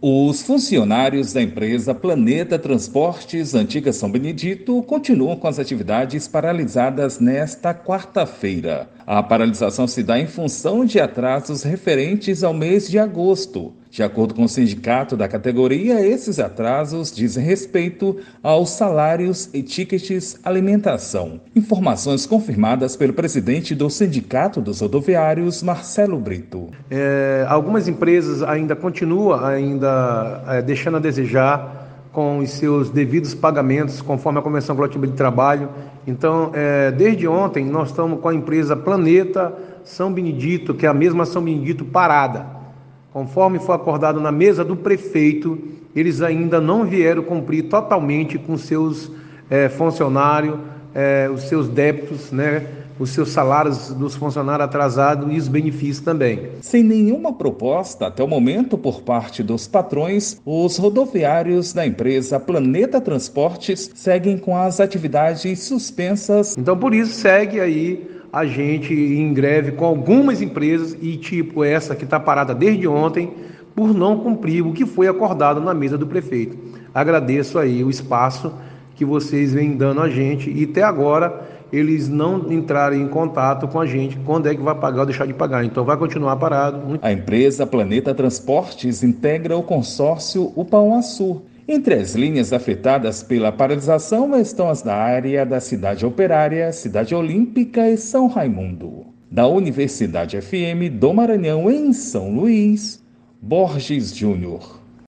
Os funcionários da empresa Planeta Transportes Antiga São Benedito continuam com as atividades paralisadas nesta quarta-feira. A paralisação se dá em função de atrasos referentes ao mês de agosto. De acordo com o sindicato da categoria, esses atrasos dizem respeito aos salários e tickets alimentação. Informações confirmadas pelo presidente do Sindicato dos Rodoviários, Marcelo Brito. É, algumas empresas ainda continuam ainda é, deixando a desejar com os seus devidos pagamentos, conforme a Convenção Coletiva de Trabalho. Então, é, desde ontem, nós estamos com a empresa Planeta São Benedito, que é a mesma São Benedito parada Conforme foi acordado na mesa do prefeito, eles ainda não vieram cumprir totalmente com seus é, funcionários, é, os seus débitos, né? os seus salários dos funcionários atrasados e os benefícios também. Sem nenhuma proposta até o momento por parte dos patrões, os rodoviários da empresa Planeta Transportes seguem com as atividades suspensas. Então, por isso, segue aí a gente em greve com algumas empresas e tipo essa que está parada desde ontem por não cumprir o que foi acordado na mesa do prefeito. Agradeço aí o espaço que vocês vêm dando a gente e até agora eles não entrarem em contato com a gente quando é que vai pagar ou deixar de pagar. Então vai continuar parado. A empresa Planeta Transportes integra o consórcio Upauaçu entre as linhas afetadas pela paralisação estão as da área da Cidade Operária, Cidade Olímpica e São Raimundo. Da Universidade FM do Maranhão, em São Luís, Borges Júnior.